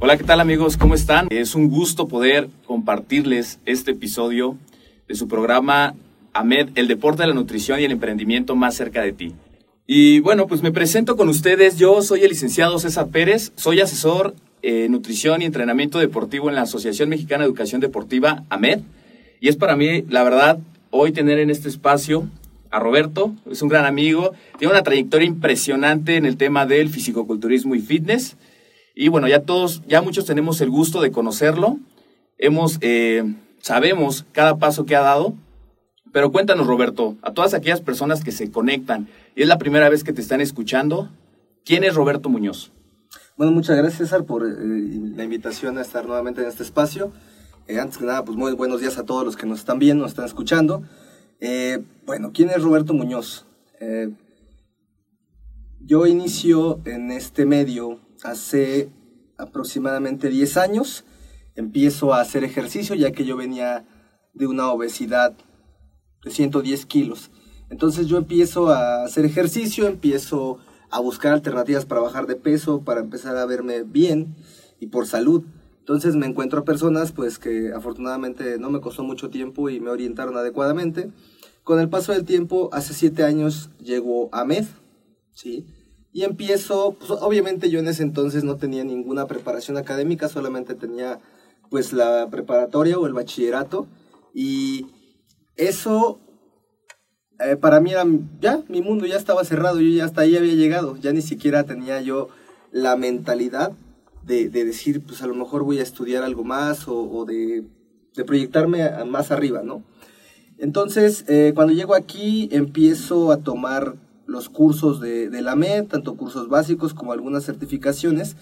Hola, ¿qué tal amigos? ¿Cómo están? Es un gusto poder compartirles este episodio de su programa AMED, el deporte, la nutrición y el emprendimiento más cerca de ti. Y bueno, pues me presento con ustedes. Yo soy el licenciado César Pérez, soy asesor en nutrición y entrenamiento deportivo en la Asociación Mexicana de Educación Deportiva, AMED. Y es para mí, la verdad, hoy tener en este espacio a Roberto, es un gran amigo, tiene una trayectoria impresionante en el tema del fisicoculturismo y fitness. Y bueno, ya todos, ya muchos tenemos el gusto de conocerlo. Hemos, eh, sabemos cada paso que ha dado. Pero cuéntanos, Roberto, a todas aquellas personas que se conectan y es la primera vez que te están escuchando, ¿quién es Roberto Muñoz? Bueno, muchas gracias, César, por eh, la invitación a estar nuevamente en este espacio. Eh, antes que nada, pues muy buenos días a todos los que nos están viendo, nos están escuchando. bueno, ¿quién es Roberto Muñoz? yo inicio en este medio hace aproximadamente 10 años. Empiezo a hacer ejercicio ya que yo venía de una obesidad de 110 kilos. Entonces yo empiezo a hacer ejercicio, empiezo a buscar alternativas para bajar de peso, para empezar a verme bien y por salud. Entonces me encuentro a personas pues que afortunadamente no me costó mucho tiempo y me orientaron adecuadamente. Con el paso del tiempo, hace 7 años llego a MED, ¿sí? Y empiezo, pues obviamente yo en ese entonces no tenía ninguna preparación académica, solamente tenía pues la preparatoria o el bachillerato. Y eso eh, para mí era ya, mi mundo ya estaba cerrado, yo ya hasta ahí había llegado, ya ni siquiera tenía yo la mentalidad de, decir, pues a lo mejor voy a estudiar algo más o, de, proyectarme más arriba, ¿no? Entonces, eh, cuando llego aquí, empiezo a tomar los cursos de, de la MED, tanto cursos básicos como algunas certificaciones,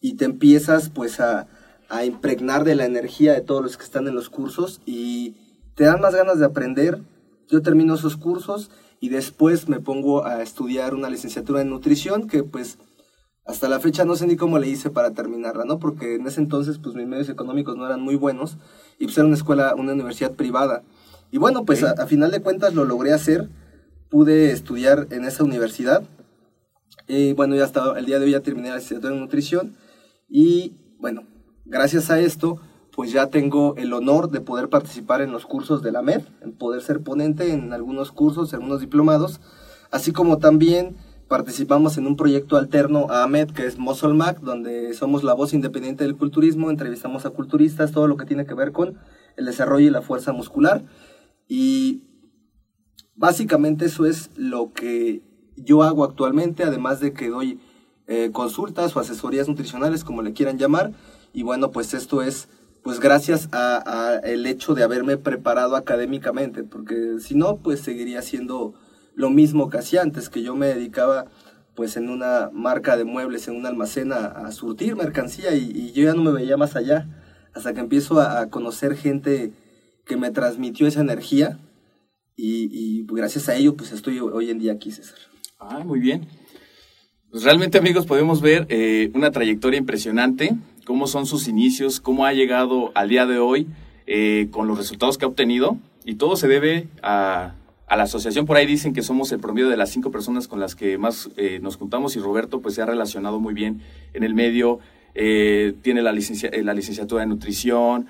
y te empiezas pues a, a impregnar de la energía de todos los que están en los cursos y te dan más ganas de aprender. Yo termino esos cursos y después me pongo a estudiar una licenciatura en nutrición que pues hasta la fecha no sé ni cómo le hice para terminarla, ¿no? Porque en ese entonces pues mis medios económicos no eran muy buenos y pues era una escuela, una universidad privada. Y bueno, pues a, a final de cuentas lo logré hacer pude estudiar en esa universidad. Y bueno, ya hasta el día de hoy ya terminé la licenciatura en nutrición. Y bueno, gracias a esto, pues ya tengo el honor de poder participar en los cursos de la MED, en poder ser ponente en algunos cursos, en algunos diplomados, así como también participamos en un proyecto alterno a AMED, que es Muscle Mac, donde somos la voz independiente del culturismo, entrevistamos a culturistas, todo lo que tiene que ver con el desarrollo y la fuerza muscular. Y Básicamente eso es lo que yo hago actualmente, además de que doy eh, consultas o asesorías nutricionales, como le quieran llamar. Y bueno, pues esto es pues gracias a, el hecho de haberme preparado académicamente, porque si no, pues seguiría siendo lo mismo que hacía antes, que yo me dedicaba pues en una marca de muebles, en un almacén a, surtir mercancía y, yo ya no me veía más allá, hasta que empiezo a conocer gente que me transmitió esa energía y, pues, gracias a ello pues estoy hoy en día aquí, César. Ah, muy bien. Pues realmente amigos podemos ver eh, una trayectoria impresionante, cómo son sus inicios, cómo ha llegado al día de hoy eh, con los resultados que ha obtenido. Y todo se debe a, a, la asociación. Por ahí dicen que somos el promedio de las cinco personas con las que más eh, nos juntamos y Roberto pues se ha relacionado muy bien en el medio, eh, tiene la, licencia, la licenciatura en nutrición,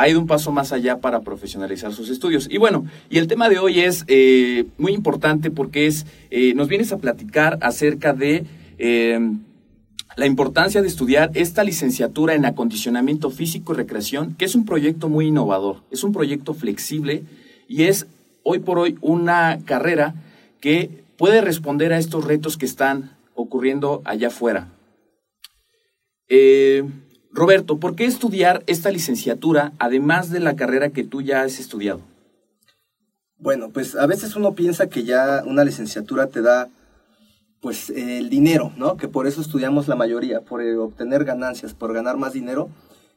ha ido un paso más allá para profesionalizar sus estudios. Y bueno, y el tema de hoy es eh, muy importante porque es, eh, nos vienes a platicar acerca de eh, la importancia de estudiar esta licenciatura en acondicionamiento físico y recreación, que es un proyecto muy innovador, es un proyecto flexible y es hoy por hoy una carrera que puede responder a estos retos que están ocurriendo allá afuera. Eh, Roberto, ¿por qué estudiar esta licenciatura además de la carrera que tú ya has estudiado? Bueno, pues a veces uno piensa que ya una licenciatura te da pues el dinero, ¿no? Que por eso estudiamos la mayoría, por eh, obtener ganancias, por ganar más dinero.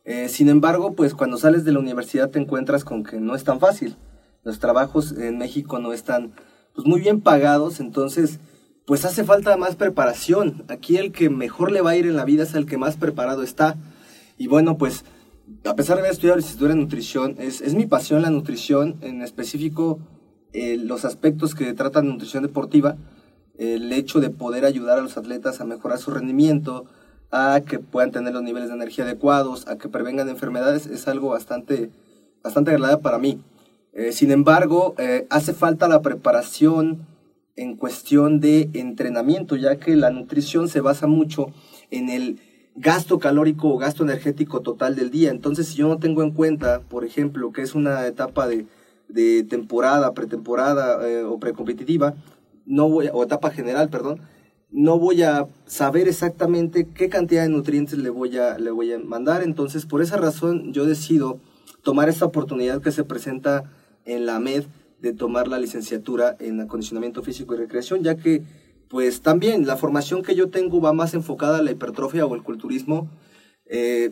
Eh, sin embargo, pues cuando sales de la universidad te encuentras con que no es tan fácil. Los trabajos en México no están pues, muy bien pagados, entonces pues hace falta más preparación. Aquí el que mejor le va a ir en la vida es el que más preparado está. Y bueno, pues a pesar de haber estudiado licenciatura en nutrición, es, es mi pasión la nutrición, en específico eh, los aspectos que tratan de nutrición deportiva, el hecho de poder ayudar a los atletas a mejorar su rendimiento, a que puedan tener los niveles de energía adecuados, a que prevengan enfermedades, es algo bastante, bastante agradable para mí. Eh, sin embargo, eh, hace falta la preparación en cuestión de entrenamiento, ya que la nutrición se basa mucho en el gasto calórico o gasto energético total del día. Entonces, si yo no tengo en cuenta, por ejemplo, que es una etapa de, temporada, pretemporada eh, o precompetitiva, no voy o etapa general, perdón, no voy a saber exactamente qué cantidad de nutrientes le voy a, le voy a mandar. Entonces, por esa razón, yo decido tomar esta oportunidad que se presenta en la MED de tomar la licenciatura en acondicionamiento físico y recreación, ya que pues también la formación que yo tengo va más enfocada a la hipertrofia o el culturismo. Eh,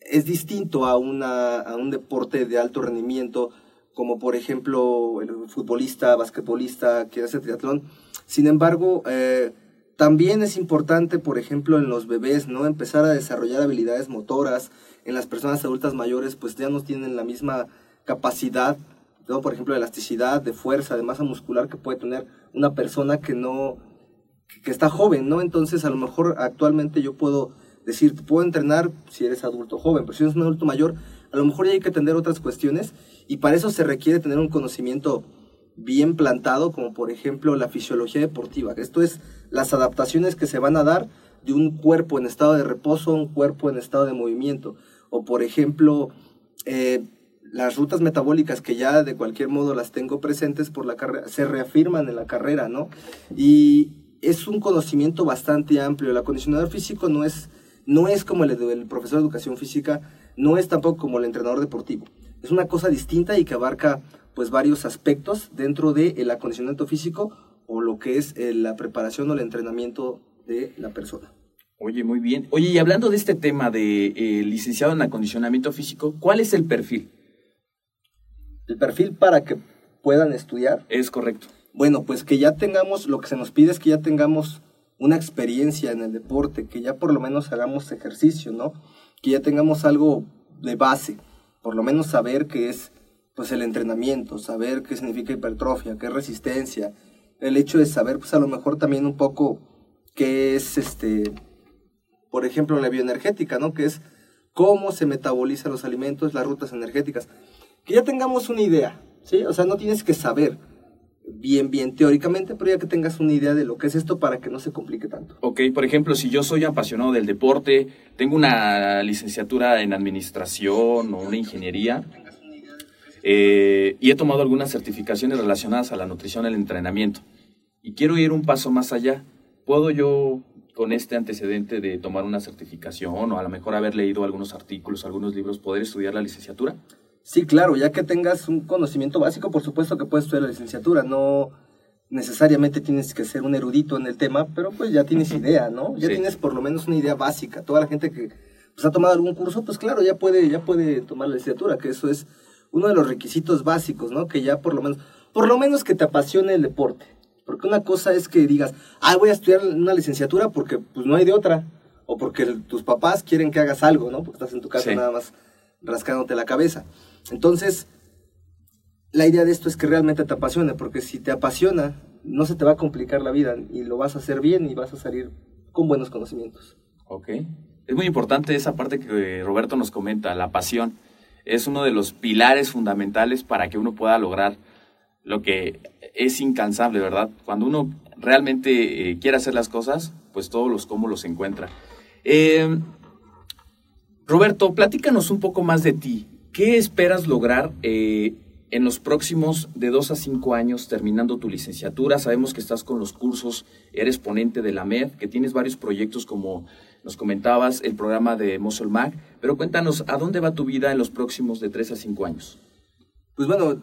es distinto a, una, a un deporte de alto rendimiento, como por ejemplo el futbolista, basquetbolista que hace triatlón. Sin embargo, eh, también es importante, por ejemplo, en los bebés, ¿no? Empezar a desarrollar habilidades motoras. En las personas adultas mayores, pues ya no tienen la misma capacidad, ¿no? Por ejemplo, de elasticidad, de fuerza, de masa muscular que puede tener una persona que no, que está joven, ¿no? Entonces, a lo mejor actualmente yo puedo decir, puedo entrenar si eres adulto joven, pero si eres un adulto mayor, a lo mejor ya hay que atender otras cuestiones y para eso se requiere tener un conocimiento bien plantado, como por ejemplo la fisiología deportiva. Esto es las adaptaciones que se van a dar de un cuerpo en estado de reposo a un cuerpo en estado de movimiento. O por ejemplo, eh, las rutas metabólicas que ya de cualquier modo las tengo presentes por la carrera, se reafirman en la carrera, ¿no? Y es un conocimiento bastante amplio. El acondicionador físico no es, no es como el profesor de educación física, no es tampoco como el entrenador deportivo. Es una cosa distinta y que abarca pues varios aspectos dentro del acondicionamiento físico o lo que es eh, la preparación o el entrenamiento de la persona. Oye, muy bien. Oye, y hablando de este tema de eh, licenciado en acondicionamiento físico, ¿cuál es el perfil? El perfil para que puedan estudiar. Es correcto. Bueno, pues que ya tengamos, lo que se nos pide es que ya tengamos una experiencia en el deporte, que ya por lo menos hagamos ejercicio, ¿no? Que ya tengamos algo de base, por lo menos saber qué es pues el entrenamiento, saber qué significa hipertrofia, qué es resistencia, el hecho de saber pues a lo mejor también un poco qué es este por ejemplo la bioenergética, ¿no? Que es cómo se metabolizan los alimentos, las rutas energéticas. Que ya tengamos una idea, ¿sí? O sea, no tienes que saber, bien, bien teóricamente, pero ya que tengas una idea de lo que es esto para que no se complique tanto. Ok, por ejemplo, si yo soy apasionado del deporte, tengo una licenciatura en administración o una ingeniería, eh, y he tomado algunas certificaciones relacionadas a la nutrición el entrenamiento, y quiero ir un paso más allá, ¿puedo yo con este antecedente de tomar una certificación o a lo mejor haber leído algunos artículos, algunos libros, poder estudiar la licenciatura? Sí, claro, ya que tengas un conocimiento básico, por supuesto que puedes estudiar la licenciatura, no necesariamente tienes que ser un erudito en el tema, pero pues ya tienes idea, ¿no? Ya tienes por lo menos una idea básica. Toda la gente que pues, ha tomado algún curso, pues claro, ya puede, ya puede tomar la licenciatura, que eso es uno de los requisitos básicos, ¿no? Que ya por lo menos, por lo menos que te apasione el deporte. Porque una cosa es que digas, ah, voy a estudiar una licenciatura porque pues no hay de otra. O porque tus papás quieren que hagas algo, ¿no? Porque estás en tu casa nada más rascándote la cabeza. Entonces, la idea de esto es que realmente te apasione, porque si te apasiona, no se te va a complicar la vida y lo vas a hacer bien y vas a salir con buenos conocimientos. Ok. Es muy importante esa parte que Roberto nos comenta, la pasión. Es uno de los pilares fundamentales para que uno pueda lograr lo que es incansable, ¿verdad? Cuando uno realmente eh, quiere hacer las cosas, pues todos los cómo los encuentra. Eh, Roberto, platícanos un poco más de ti. ¿Qué esperas lograr eh, en los próximos de dos a cinco años terminando tu licenciatura? Sabemos que estás con los cursos, eres ponente de la MED, que tienes varios proyectos como nos comentabas, el programa de Muscle Mag, pero cuéntanos, ¿a dónde va tu vida en los próximos de tres a cinco años? Pues bueno,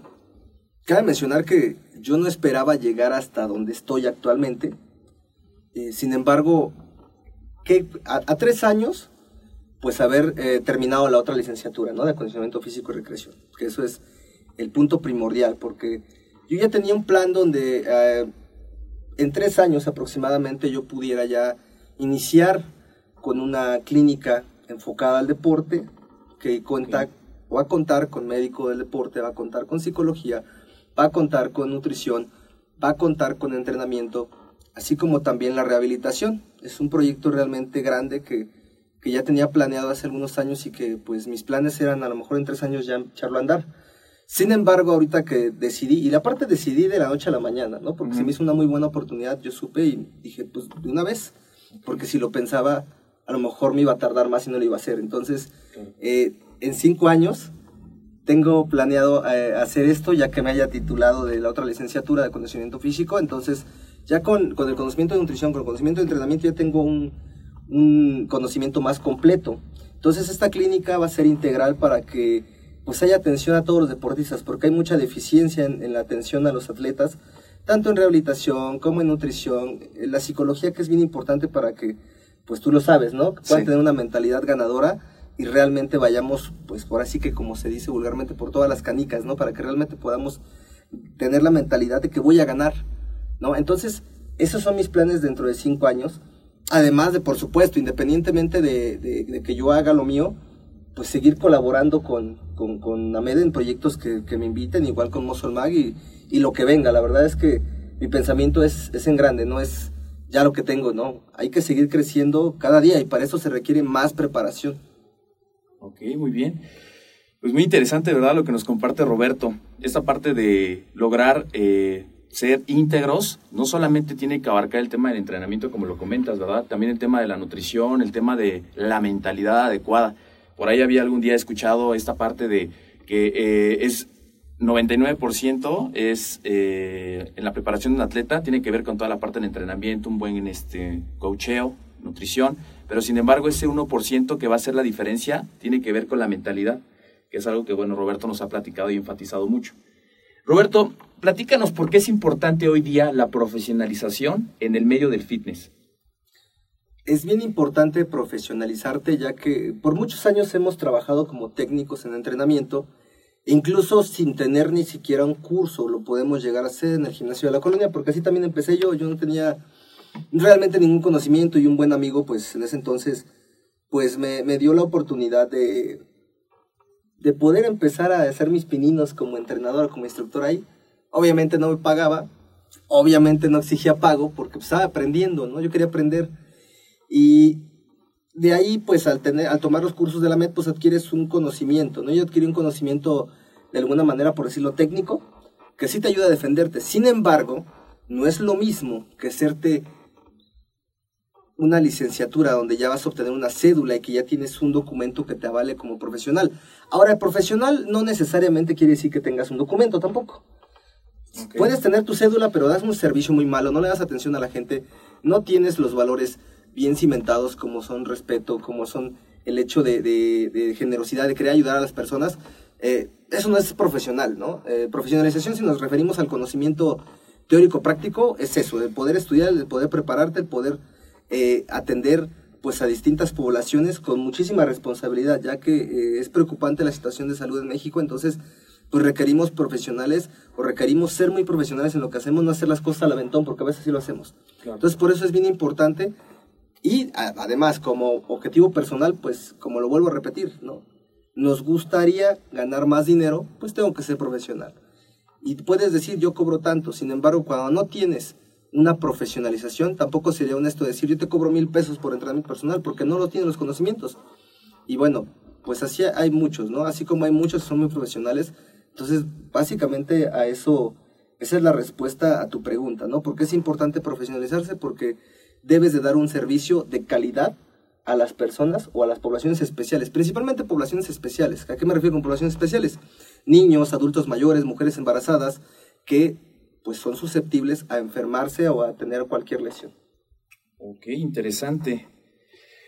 cabe mencionar que yo no esperaba llegar hasta donde estoy actualmente. Eh, sin embargo, que a, tres años, pues haber eh, terminado la otra licenciatura, ¿no? De acondicionamiento físico y recreación. Que eso es el punto primordial, porque yo ya tenía un plan donde eh, en tres años aproximadamente yo pudiera ya iniciar con una clínica enfocada al deporte, que cuenta, va a contar con médico del deporte, va a contar con psicología, va a contar con nutrición, va a contar con entrenamiento, así como también la rehabilitación. Es un proyecto realmente grande que, que ya tenía planeado hace algunos años y que pues mis planes eran a lo mejor en tres años ya echarlo a andar. Sin embargo, ahorita que decidí, y la parte decidí de la noche a la mañana, ¿no? Porque se me hizo una muy buena oportunidad, yo supe y dije, pues de una vez, porque si lo pensaba, a lo mejor me iba a tardar más y no lo iba a hacer. Entonces, eh, en cinco años tengo planeado eh, hacer esto, ya que me haya titulado de la otra licenciatura de conocimiento físico. Entonces, ya con, con el conocimiento de nutrición, con el conocimiento de entrenamiento, ya tengo un, un conocimiento más completo. Entonces, esta clínica va a ser integral para que pues haya atención a todos los deportistas, porque hay mucha deficiencia en, la atención a los atletas, tanto en rehabilitación como en nutrición, en la psicología que es bien importante para que, pues tú lo sabes, ¿no? Puedan tener una mentalidad ganadora y realmente vayamos, pues por así que como se dice vulgarmente, por todas las canicas, ¿no? Para que realmente podamos tener la mentalidad de que voy a ganar, ¿no? Entonces, esos son mis planes dentro de cinco años. Además de, por supuesto, independientemente de, que yo haga lo mío, pues seguir colaborando con, con, con en proyectos que, me inviten, igual con Muscle Mag y, y, lo que venga. La verdad es que mi pensamiento es, es en grande, no es ya lo que tengo, no. Hay que seguir creciendo cada día y para eso se requiere más preparación. Ok, muy bien. Pues muy interesante, ¿verdad? Lo que nos comparte Roberto. Esta parte de lograr eh, ser íntegros, no solamente tiene que abarcar el tema del entrenamiento, como lo comentas, ¿verdad? También el tema de la nutrición, el tema de la mentalidad adecuada. Por ahí había algún día escuchado esta parte de que eh, es 99% es eh, en la preparación de un atleta, tiene que ver con toda la parte del entrenamiento, un buen este, coacheo, nutrición, pero sin embargo ese 1% que va a hacer la diferencia tiene que ver con la mentalidad, que es algo que, bueno, Roberto nos ha platicado y enfatizado mucho. Roberto, platícanos por qué es importante hoy día la profesionalización en el medio del fitness. Es bien importante profesionalizarte ya que por muchos años hemos trabajado como técnicos en entrenamiento, incluso sin tener ni siquiera un curso, lo podemos llegar a hacer en el gimnasio de la colonia, porque así también empecé yo, yo no tenía realmente ningún conocimiento y un buen amigo, pues en ese entonces, pues me, me dio la oportunidad de, de poder empezar a hacer mis pininos como entrenador, como instructor ahí. Obviamente no me pagaba, obviamente no exigía pago porque estaba aprendiendo, ¿no? Yo quería aprender. Y de ahí, pues al, tener, al tomar los cursos de la MED, pues adquieres un conocimiento, ¿no? Yo adquirí un conocimiento de alguna manera, por decirlo técnico, que sí te ayuda a defenderte. Sin embargo, no es lo mismo que serte una licenciatura donde ya vas a obtener una cédula y que ya tienes un documento que te avale como profesional. Ahora, el profesional no necesariamente quiere decir que tengas un documento tampoco. Puedes tener tu cédula, pero das un servicio muy malo, no le das atención a la gente, no tienes los valores bien cimentados como son respeto, como son el hecho de, generosidad, de querer ayudar a las personas. Eh, eso no es profesional, ¿no? Eh, profesionalización, si nos referimos al conocimiento teórico práctico, es eso, de poder estudiar, de poder prepararte, el poder eh, atender pues a distintas poblaciones con muchísima responsabilidad, ya que eh, es preocupante la situación de salud en México, entonces pues requerimos profesionales o requerimos ser muy profesionales en lo que hacemos, no hacer las cosas al aventón, porque a veces sí lo hacemos. Entonces por eso es bien importante y además como objetivo personal, pues como lo vuelvo a repetir, ¿no? Nos gustaría ganar más dinero, pues tengo que ser profesional. Y puedes decir, yo cobro tanto. Sin embargo, cuando no tienes una profesionalización, tampoco sería honesto decir, yo te cobro mil pesos por entrenamiento personal, porque no lo tienes los conocimientos. Y bueno, pues así hay muchos, ¿no? Así como hay muchos que son muy profesionales. Entonces, básicamente a eso, esa es la respuesta a tu pregunta, ¿no? Porque es importante profesionalizarse? Porque debes de dar un servicio de calidad a las personas o a las poblaciones especiales, principalmente poblaciones especiales. ¿A qué me refiero con poblaciones especiales? Niños, adultos mayores, mujeres embarazadas, que pues son susceptibles a enfermarse o a tener cualquier lesión. Ok, interesante.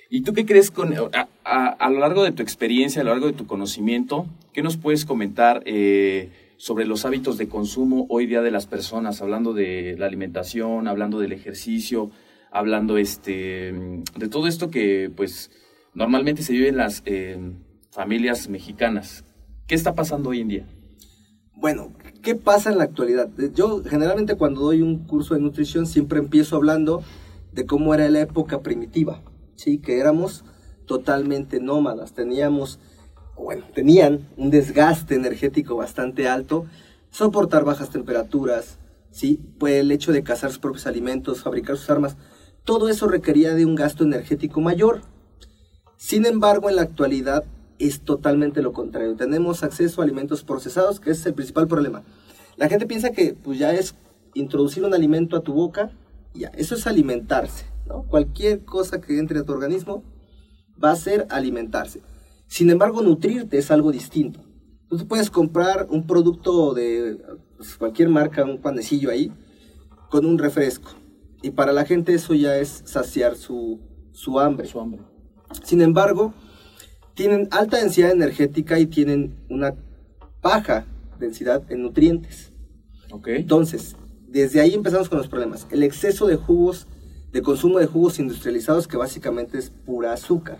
¿Y tú qué crees con, a, lo largo de tu experiencia, a lo largo de tu conocimiento, qué nos puedes comentar eh, sobre los hábitos de consumo hoy día de las personas, hablando de la alimentación, hablando del ejercicio, hablando este, de todo esto que pues normalmente se vive en las eh, familias mexicanas? ¿Qué está pasando hoy en día? Bueno, ¿qué pasa en la actualidad? Yo generalmente cuando doy un curso de nutrición siempre empiezo hablando de cómo era la época primitiva ¿sí? que éramos totalmente nómadas, teníamos, bueno, tenían un desgaste energético bastante alto, soportar bajas temperaturas, ¿sí? pues el hecho de cazar sus propios alimentos, fabricar sus armas, todo eso requería de un gasto energético mayor. Sin embargo, en la actualidad es totalmente lo contrario. Tenemos acceso a alimentos procesados, que es el principal problema. La gente piensa que pues, ya es introducir un alimento a tu boca, ya, eso es alimentarse. Cualquier cosa que entre a tu organismo va a ser alimentarse. Sin embargo, nutrirte es algo distinto. Tú puedes comprar un producto de pues, cualquier marca, un panecillo ahí, con un refresco. Y para la gente eso ya es saciar su, hambre. Su hambre. Sin embargo, tienen alta densidad energética y tienen una baja densidad en nutrientes. Entonces, desde ahí empezamos con los problemas. El exceso de jugos de consumo de jugos industrializados que básicamente es pura azúcar.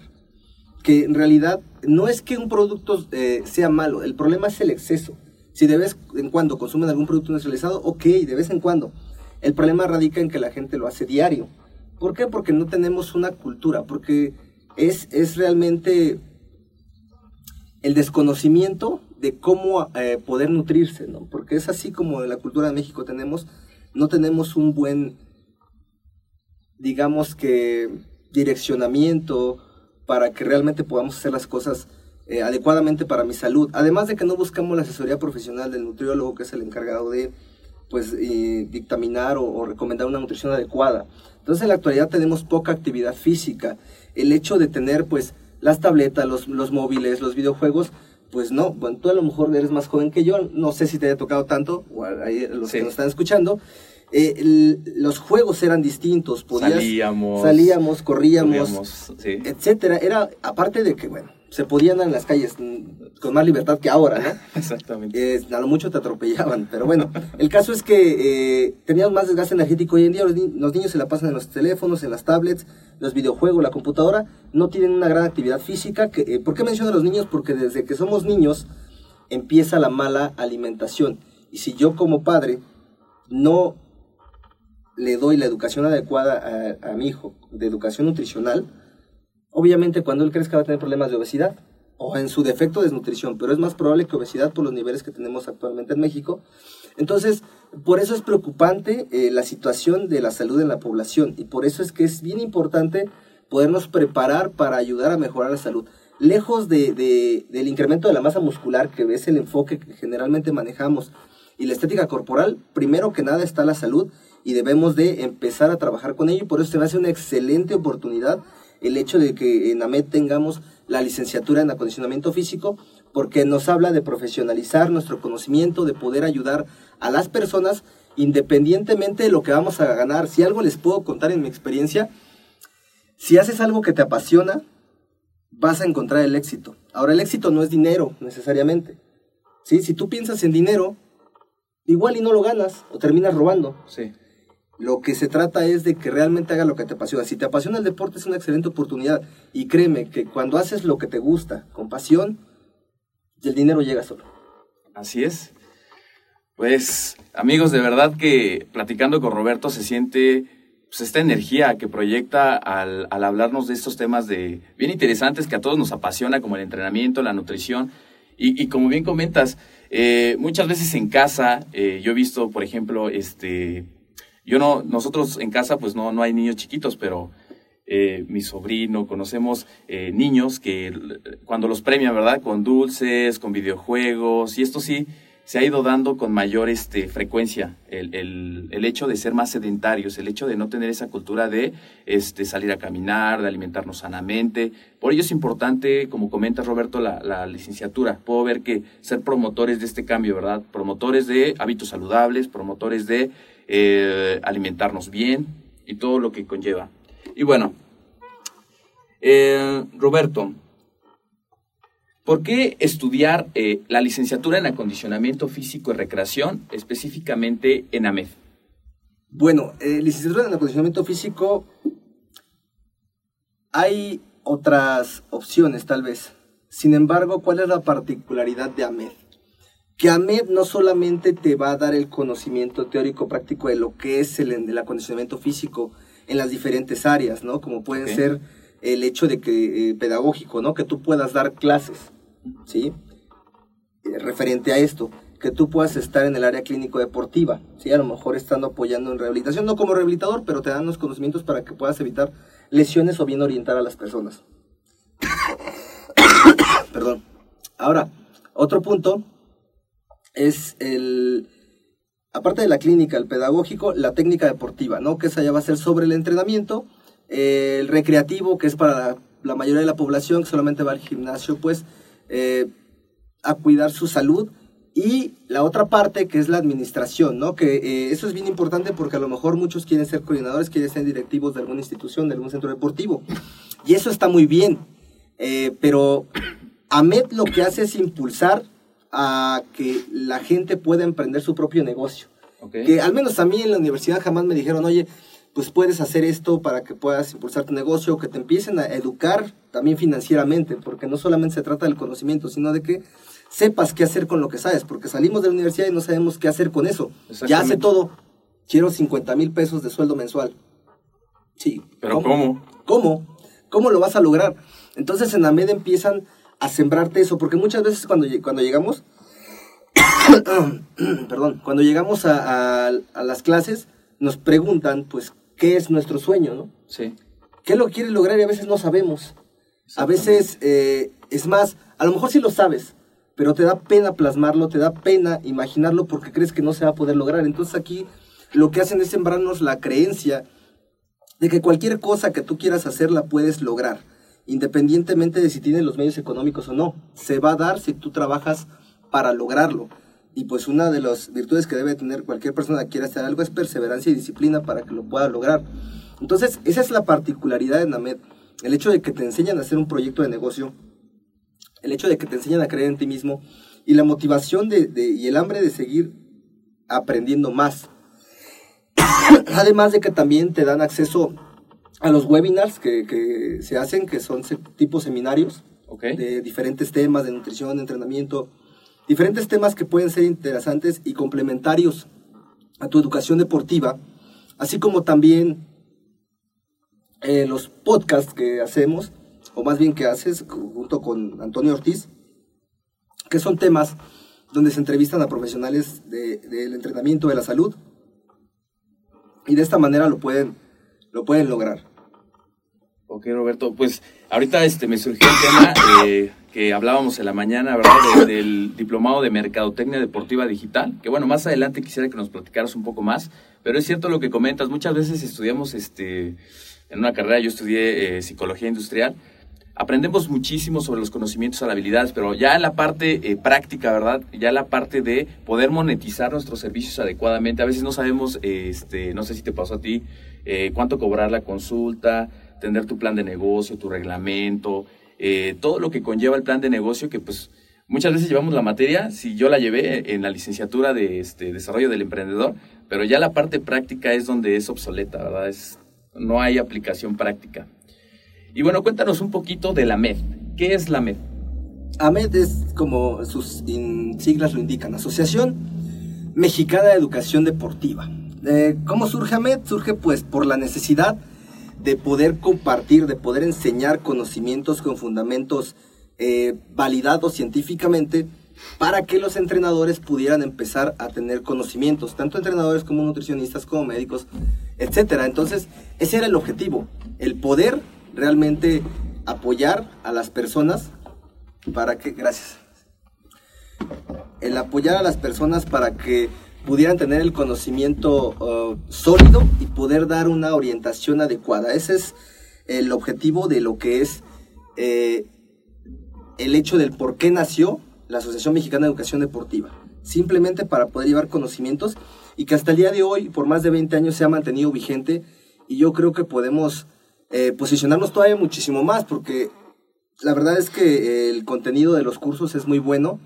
Que en realidad no es que un producto eh, sea malo, el problema es el exceso. Si de vez en cuando consumen algún producto industrializado, ok, de vez en cuando. El problema radica en que la gente lo hace diario. ¿Por qué? Porque no tenemos una cultura, porque es, es realmente el desconocimiento de cómo eh, poder nutrirse, ¿no? Porque es así como en la cultura de México tenemos, no tenemos un buen digamos que, direccionamiento para que realmente podamos hacer las cosas eh, adecuadamente para mi salud. Además de que no buscamos la asesoría profesional del nutriólogo, que es el encargado de pues eh, dictaminar o, recomendar una nutrición adecuada. Entonces en la actualidad tenemos poca actividad física. El hecho de tener pues las tabletas, los, los móviles, los videojuegos, pues no, bueno, tú a lo mejor eres más joven que yo, no sé si te haya tocado tanto, o ahí los que nos están escuchando, eh, los juegos eran distintos, salíamos, salíamos corríamos, etcétera. Era, aparte de que, bueno, se podían andar en las calles con más libertad que ahora, ¿no? Exactamente. Eh, a lo mucho te atropellaban, pero bueno, el caso es que eh, teníamos más desgaste energético hoy en día, los, niños se la pasan en los teléfonos, en las tablets, los videojuegos, la computadora, no tienen una gran actividad física. Que, eh, ¿Por qué menciono a los niños? Porque desde que somos niños empieza la mala alimentación. Y si yo como padre no le doy la educación adecuada a, mi hijo de educación nutricional, obviamente cuando él crezca va a tener problemas de obesidad o en su defecto desnutrición, pero es más probable que obesidad por los niveles que tenemos actualmente en México. Entonces, por eso es preocupante eh, la situación de la salud en la población y por eso es que es bien importante podernos preparar para ayudar a mejorar la salud. Lejos de, del incremento de la masa muscular, que es el enfoque que generalmente manejamos, y la estética corporal, primero que nada está la salud y debemos de empezar a trabajar con ello por eso se me hace una excelente oportunidad el hecho de que en AMED tengamos la licenciatura en acondicionamiento físico porque nos habla de profesionalizar nuestro conocimiento, de poder ayudar a las personas independientemente de lo que vamos a ganar. Si algo les puedo contar en mi experiencia, si haces algo que te apasiona, vas a encontrar el éxito. Ahora, el éxito no es dinero necesariamente. ¿sí? Si tú piensas en dinero, igual y no lo ganas o terminas robando. Sí. Lo que se trata es de que realmente haga lo que te apasiona. Si te apasiona el deporte es una excelente oportunidad. Y créeme que cuando haces lo que te gusta con pasión, el dinero llega solo. Así es. Pues amigos, de verdad que platicando con Roberto se siente pues, esta energía que proyecta al, hablarnos de estos temas de bien interesantes que a todos nos apasiona, como el entrenamiento, la nutrición. Y, y como bien comentas, Eh, muchas veces en casa, eh, yo he visto, por ejemplo, este, yo no, nosotros en casa pues no, no hay niños chiquitos, pero eh, mi sobrino, conocemos niños que cuando los premian, ¿verdad? Con dulces, con videojuegos, y esto sí, se ha ido dando con mayor este, frecuencia el, el, el, hecho de ser más sedentarios, el hecho de no tener esa cultura de este, salir a caminar, de alimentarnos sanamente. Por ello es importante, como comenta Roberto, la, la licenciatura. Puedo ver que ser promotores de este cambio, ¿verdad? Promotores de hábitos saludables, promotores de eh, alimentarnos bien y todo lo que conlleva. Y bueno, eh, Roberto, ¿Por qué estudiar eh, la licenciatura en acondicionamiento físico y recreación, específicamente en AMED? Bueno, licenciatura en acondicionamiento físico, hay otras opciones tal vez. Sin embargo, ¿cuál es la particularidad de AMED? Que AMED no solamente te va a dar el conocimiento teórico práctico de lo que es el, el acondicionamiento físico en las diferentes áreas, ¿no? Como pueden ser el hecho de que eh, pedagógico, ¿no? Que tú puedas dar clases, ¿sí? Eh, referente a esto, que tú puedas estar en el área clínico deportiva, ¿sí? A lo mejor estando apoyando en rehabilitación, no como rehabilitador, pero te dan los conocimientos para que puedas evitar lesiones o bien orientar a las personas. Perdón. Ahora, otro punto es el, aparte de la clínica, el pedagógico, la técnica deportiva, ¿no? Que esa ya va a ser sobre el entrenamiento el recreativo, que es para la, mayoría de la población que solamente va al gimnasio, pues eh, a cuidar su salud. Y la otra parte que es la administración, ¿no? Que eh, eso es bien importante porque a lo mejor muchos quieren ser coordinadores, quieren ser directivos de alguna institución, de algún centro deportivo. Y eso está muy bien. Eh, pero AMED lo que hace es impulsar a que la gente pueda emprender su propio negocio. Que al menos a mí en la universidad jamás me dijeron, oye, pues puedes hacer esto para que puedas impulsar tu negocio, que te empiecen a educar también financieramente, porque no solamente se trata del conocimiento, sino de que sepas qué hacer con lo que sabes, porque salimos de la universidad y no sabemos qué hacer con eso. Ya hace todo. Quiero 50 mil pesos de sueldo mensual. Sí. ¿Pero cómo? ¿Cómo? ¿Cómo lo vas a lograr? Entonces en la media empiezan a sembrarte eso, porque muchas veces cuando, cuando llegamos, perdón, cuando llegamos a, a las clases, nos preguntan, pues, qué es nuestro sueño, ¿no? Sí. ¿Qué lo quiere lograr y a veces no sabemos? A veces, eh, es más, a lo mejor sí lo sabes, pero te da pena plasmarlo, te da pena imaginarlo porque crees que no se va a poder lograr. Entonces aquí lo que hacen es sembrarnos la creencia de que cualquier cosa que tú quieras hacer la puedes lograr, independientemente de si tienes los medios económicos o no. Se va a dar si tú trabajas para lograrlo. Y pues una de las virtudes que debe tener cualquier persona que quiera hacer algo es perseverancia y disciplina para que lo pueda lograr. Entonces, esa es la particularidad de NAMED. El hecho de que te enseñan a hacer un proyecto de negocio, el hecho de que te enseñan a creer en ti mismo y la motivación de, y el hambre de seguir aprendiendo más. Además de que también te dan acceso a los webinars que, se hacen, que son tipo seminarios de diferentes temas de nutrición, de entrenamiento, diferentes temas que pueden ser interesantes y complementarios a tu educación deportiva, así como también eh, los podcasts que hacemos, o más bien que haces junto con Antonio Ortiz, que son temas donde se entrevistan a profesionales del entrenamiento de la salud y de esta manera lo pueden, lo pueden lograr. Ok, Roberto, pues ahorita este, me surgió el tema eh, que hablábamos en la mañana, ¿verdad? del diplomado de Mercadotecnia Deportiva Digital, que bueno, más adelante quisiera que nos platicaras un poco más, pero es cierto lo que comentas, muchas veces estudiamos este, en una carrera, yo estudié eh, psicología industrial, aprendemos muchísimo sobre los conocimientos, las habilidades, pero ya la parte eh, práctica, ¿verdad? Ya la parte de poder monetizar nuestros servicios adecuadamente, a veces no sabemos, este, no sé si te pasó a ti, cuánto cobrar la consulta, tener tu plan de negocio, tu reglamento, eh, todo lo que conlleva el plan de negocio que pues muchas veces llevamos la materia, si yo la llevé en la licenciatura de este, desarrollo del emprendedor, pero ya la parte práctica es donde es obsoleta, ¿verdad? Es, no hay aplicación práctica. Y bueno, cuéntanos un poquito de la MED. ¿Qué es la MED? AMED es como sus siglas lo indican, Asociación Mexicana de Educación Deportiva. Eh, ¿Cómo surge AMED? Surge pues por la necesidad de poder compartir, de poder enseñar conocimientos con fundamentos eh, validados científicamente para que los entrenadores pudieran empezar a tener conocimientos, tanto entrenadores como nutricionistas, como médicos, etcétera. Entonces, ese era el objetivo, el poder realmente apoyar a las personas para que, gracias, el apoyar a las personas para que pudieran tener el conocimiento uh, sólido y poder dar una orientación adecuada. Ese es el objetivo de lo que es eh, el hecho del por qué nació la Asociación Mexicana de Educación Deportiva. Simplemente para poder llevar conocimientos y que hasta el día de hoy, por más de 20 años, se ha mantenido vigente y yo creo que podemos eh, posicionarnos todavía muchísimo más porque la verdad es que el contenido de los cursos es muy bueno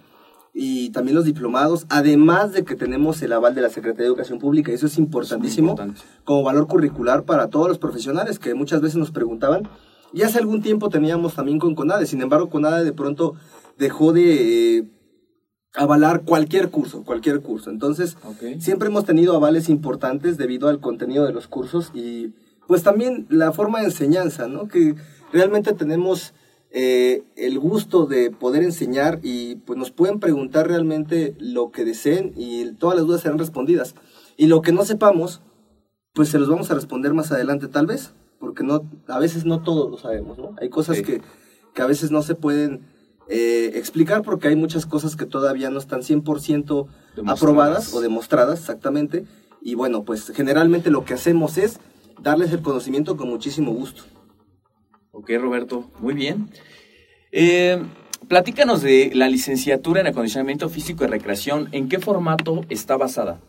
y también los diplomados, además de que tenemos el aval de la Secretaría de Educación Pública, eso es importantísimo como valor curricular para todos los profesionales que muchas veces nos preguntaban. Y hace algún tiempo teníamos también con CONADE, sin embargo CONADE de pronto dejó de eh, avalar cualquier curso, cualquier curso. Entonces, siempre hemos tenido avales importantes debido al contenido de los cursos y pues también la forma de enseñanza, ¿no? Que realmente tenemos eh, el gusto de poder enseñar y pues nos pueden preguntar realmente lo que deseen y todas las dudas serán respondidas. Y lo que no sepamos, pues se los vamos a responder más adelante tal vez, porque no, a veces no todos lo sabemos, ¿no? Hay cosas que, que a veces no se pueden eh, explicar porque hay muchas cosas que todavía no están 100% aprobadas o demostradas exactamente. Y bueno, pues generalmente lo que hacemos es darles el conocimiento con muchísimo gusto. Ok, Roberto, muy bien. Eh, platícanos de la licenciatura en acondicionamiento físico y recreación. ¿En qué formato está basada?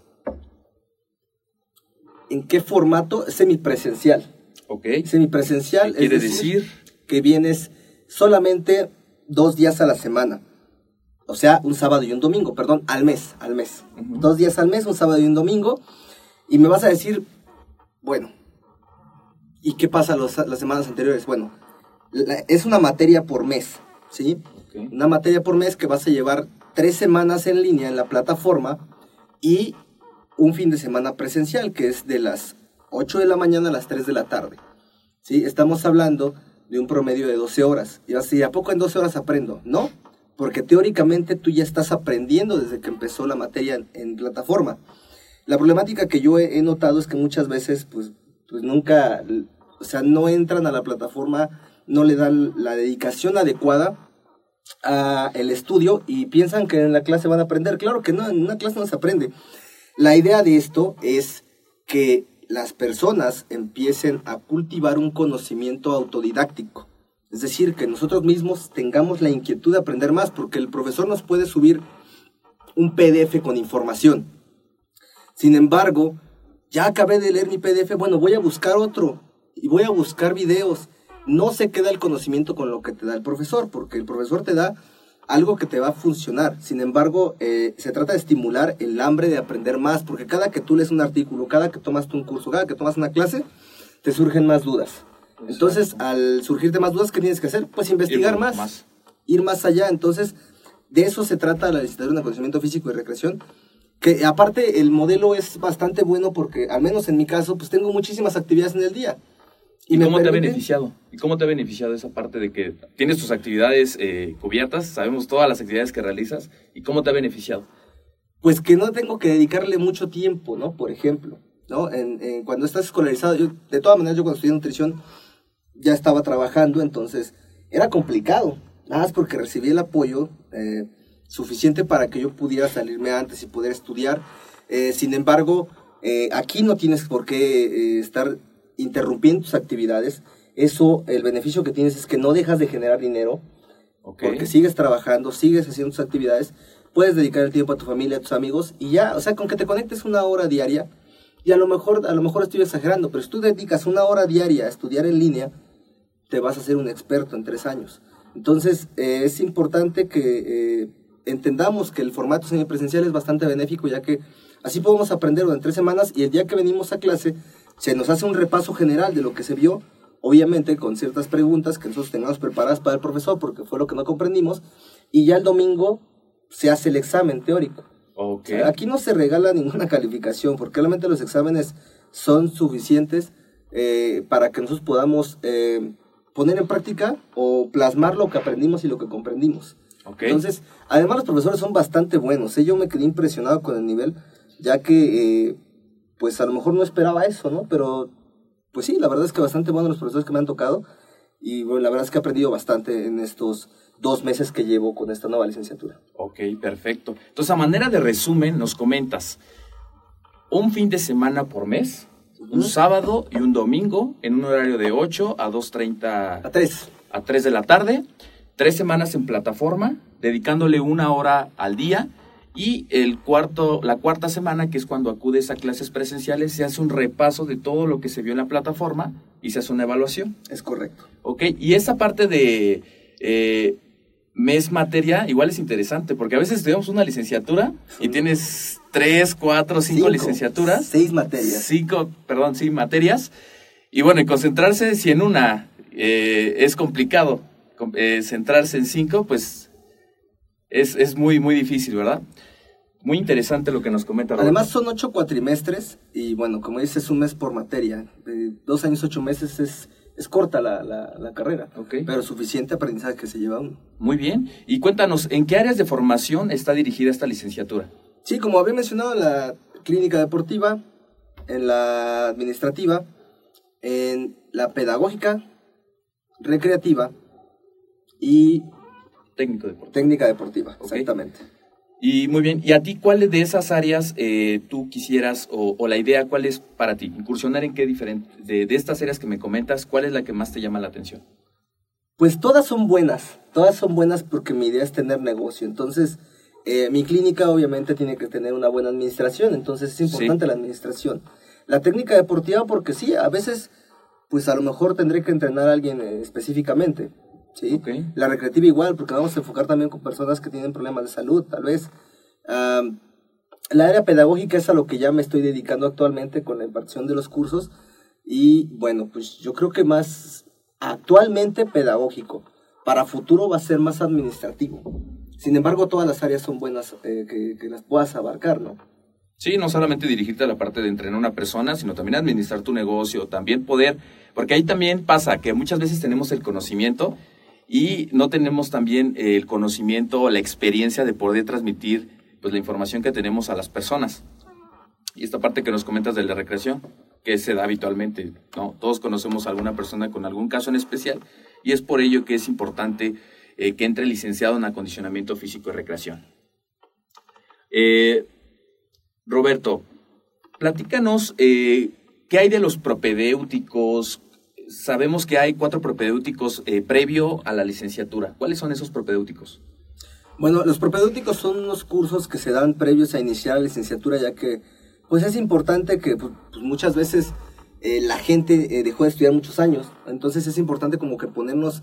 ¿En qué formato? Semipresencial. Ok. Semipresencial. ¿Qué quiere decir? Que vienes solamente dos días a la semana. O sea, un sábado y un domingo, perdón, al mes, al mes. Dos días al mes, un sábado y un domingo. Y me vas a decir, bueno, ¿y qué pasa las semanas anteriores? Bueno, es una materia por mes, ¿sí? Una materia por mes que vas a llevar tres semanas en línea en la plataforma y un fin de semana presencial, que es de las 8 de la mañana a las 3 de la tarde. ¿sí? Estamos hablando de un promedio de 12 horas. Y así, ¿a poco en 12 horas aprendo? No, porque teóricamente tú ya estás aprendiendo desde que empezó la materia en, plataforma. La problemática que yo he, notado es que muchas veces, pues, pues nunca, o sea, no entran a la plataforma, no le dan la dedicación adecuada a el estudio y piensan que en la clase van a aprender. Claro que no, en una clase no se aprende. La idea de esto es que las personas empiecen a cultivar un conocimiento autodidáctico. Es decir, que nosotros mismos tengamos la inquietud de aprender más, porque el profesor nos puede subir un PDF con información. Sin embargo, ya acabé de leer mi PDF, bueno, voy a buscar otro y voy a buscar videos. No se queda el conocimiento con lo que te da el profesor, porque el profesor te da algo que te va a funcionar. Sin embargo, eh, se trata de estimular el hambre de aprender más, porque cada que tú lees un artículo, cada que tomas un curso, cada que tomas una clase, te surgen más dudas. Entonces, al surgirte más dudas, ¿qué tienes que hacer? Pues investigar más, ir más allá. Entonces, de eso se trata la licitación de conocimiento físico y recreación. Que aparte el modelo es bastante bueno porque, al menos en mi caso, pues tengo muchísimas actividades en el día. ¿Y, cómo te ha beneficiado? ¿Y cómo te ha beneficiado esa parte de que tienes tus actividades eh, cubiertas? Sabemos todas las actividades que realizas. ¿Y cómo te ha beneficiado? Pues que no tengo que dedicarle mucho tiempo, ¿no? Por ejemplo, ¿no? En, cuando estás escolarizado, yo, de todas maneras, yo cuando estudié nutrición ya estaba trabajando, entonces era complicado. Nada más porque recibí el apoyo eh, suficiente para que yo pudiera salirme antes y poder estudiar. Eh, sin embargo, aquí no tienes por qué estar interrumpiendo tus actividades, eso, el beneficio que tienes es que no dejas de generar dinero, porque sigues trabajando, sigues haciendo tus actividades, puedes dedicar el tiempo a tu familia, a tus amigos, y ya, o sea, con que te conectes una hora diaria, y a lo mejor, a lo mejor estoy exagerando, pero si tú dedicas una hora diaria a estudiar en línea, te vas a ser un experto en tres años. Entonces, eh, es importante que eh, entendamos que el formato semipresencial es bastante benéfico, ya que así podemos aprender durante tres semanas y el día que venimos a clase se nos hace un repaso general de lo que se vio, obviamente con ciertas preguntas que nosotros tengamos preparadas para el profesor, porque fue lo que no comprendimos, y ya el domingo se hace el examen teórico. aquí no se regala ninguna calificación, porque realmente los exámenes son suficientes eh, para que nosotros podamos eh, poner en práctica o plasmar lo que aprendimos y lo que comprendimos. Entonces, además los profesores son bastante buenos. ¿eh? Yo me quedé impresionado con el nivel, ya que, pues a lo mejor no esperaba eso, ¿no? Pero, pues sí, la verdad es que bastante buenos los profesores que me han tocado. Y bueno, la verdad es que he aprendido bastante en estos dos meses que llevo con esta nueva licenciatura. Ok, perfecto. Entonces, a manera de resumen, nos comentas un fin de semana por mes, un sábado y un domingo, en un horario de 8 a 2.30. A 3. A 3 de la tarde, tres semanas en plataforma, dedicándole una hora al día. Y el cuarto, la cuarta semana, que es cuando acudes a clases presenciales, se hace un repaso de todo lo que se vio en la plataforma y se hace una evaluación. Es correcto. Ok, y esa parte de eh, mes materia igual es interesante, porque a veces estudiamos una licenciatura y tienes tres, cuatro, cinco, licenciaturas. Seis materias. Cinco, perdón, sí, materias. Y bueno, y concentrarse, si en una eh, es complicado, eh, centrarse en cinco, pues es, es, muy, muy difícil, ¿verdad? Muy interesante lo que nos comenta. Además son ocho cuatrimestres y bueno, como dices, un mes por materia. De dos años, ocho meses es, es corta la, la, carrera, okay. pero suficiente aprendizaje que se lleva uno. Muy bien. Y cuéntanos, ¿en qué áreas de formación está dirigida esta licenciatura? Sí, como había mencionado, en la clínica deportiva, en la administrativa, en la pedagógica, recreativa y técnico deportivo. técnica deportiva, exactamente. Y muy bien, ¿y a ti cuáles de esas áreas eh, tú quisieras o, la idea cuál es para ti? Incursionar en qué diferente, de, de, estas áreas que me comentas, ¿cuál es la que más te llama la atención? Pues todas son buenas, todas son buenas porque mi idea es tener negocio. Entonces, eh, mi clínica obviamente tiene que tener una buena administración, entonces es importante la administración. La técnica deportiva porque sí, a veces, pues a lo mejor tendré que entrenar a alguien eh, específicamente. ¿Sí? La recreativa igual, porque vamos a enfocar también con personas que tienen problemas de salud, tal vez. la área pedagógica es a lo que ya me estoy dedicando actualmente con la impartición de los cursos. Y bueno, pues yo creo que más actualmente pedagógico. Para futuro va a ser más administrativo. Sin embargo, todas las áreas son buenas eh, que, que las puedas abarcar, ¿no? Sí, no solamente dirigirte a la parte de entrenar a una persona, sino también administrar tu negocio, también poder, porque ahí también pasa que muchas veces tenemos el conocimiento, y no tenemos también el conocimiento la experiencia de poder transmitir pues, la información que tenemos a las personas. Y esta parte que nos comentas de la recreación, que se da habitualmente, ¿no? Todos conocemos a alguna persona con algún caso en especial y es por ello que es importante eh, que entre licenciado en acondicionamiento físico y recreación. Eh, Roberto, platícanos eh, qué hay de los propedéuticos, sabemos que hay cuatro propedéuticos eh, previo a la licenciatura. ¿Cuáles son esos propedéuticos? Bueno, los propedéuticos son unos cursos que se dan previos a iniciar la licenciatura, ya que pues es importante que pues, pues muchas veces eh, la gente eh, dejó de estudiar muchos años, entonces es importante como que ponernos,